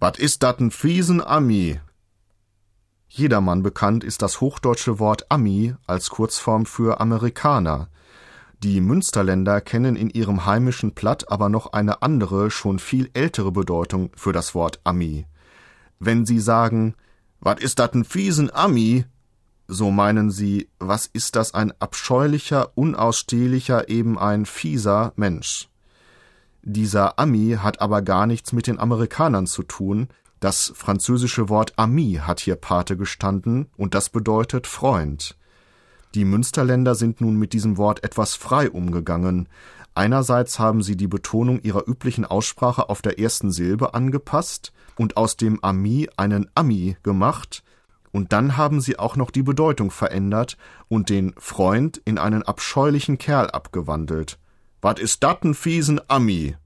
Wat is dat n fiesen Ami? Jedermann bekannt ist das hochdeutsche Wort Ami als Kurzform für Amerikaner. Die Münsterländer kennen in ihrem heimischen Platt aber noch eine andere, schon viel ältere Bedeutung für das Wort Ami. Wenn sie sagen, wat is dat n fiesen Ami? So meinen sie, was ist das ein abscheulicher, unausstehlicher, eben ein fieser Mensch. Dieser Ami hat aber gar nichts mit den Amerikanern zu tun. Das französische Wort Ami hat hier Pate gestanden und das bedeutet Freund. Die Münsterländer sind nun mit diesem Wort etwas frei umgegangen. Einerseits haben sie die Betonung ihrer üblichen Aussprache auf der ersten Silbe angepasst und aus dem Ami einen Ami gemacht, und dann haben sie auch noch die Bedeutung verändert und den Freund in einen abscheulichen Kerl abgewandelt. Wat is dat n fiesen Ami?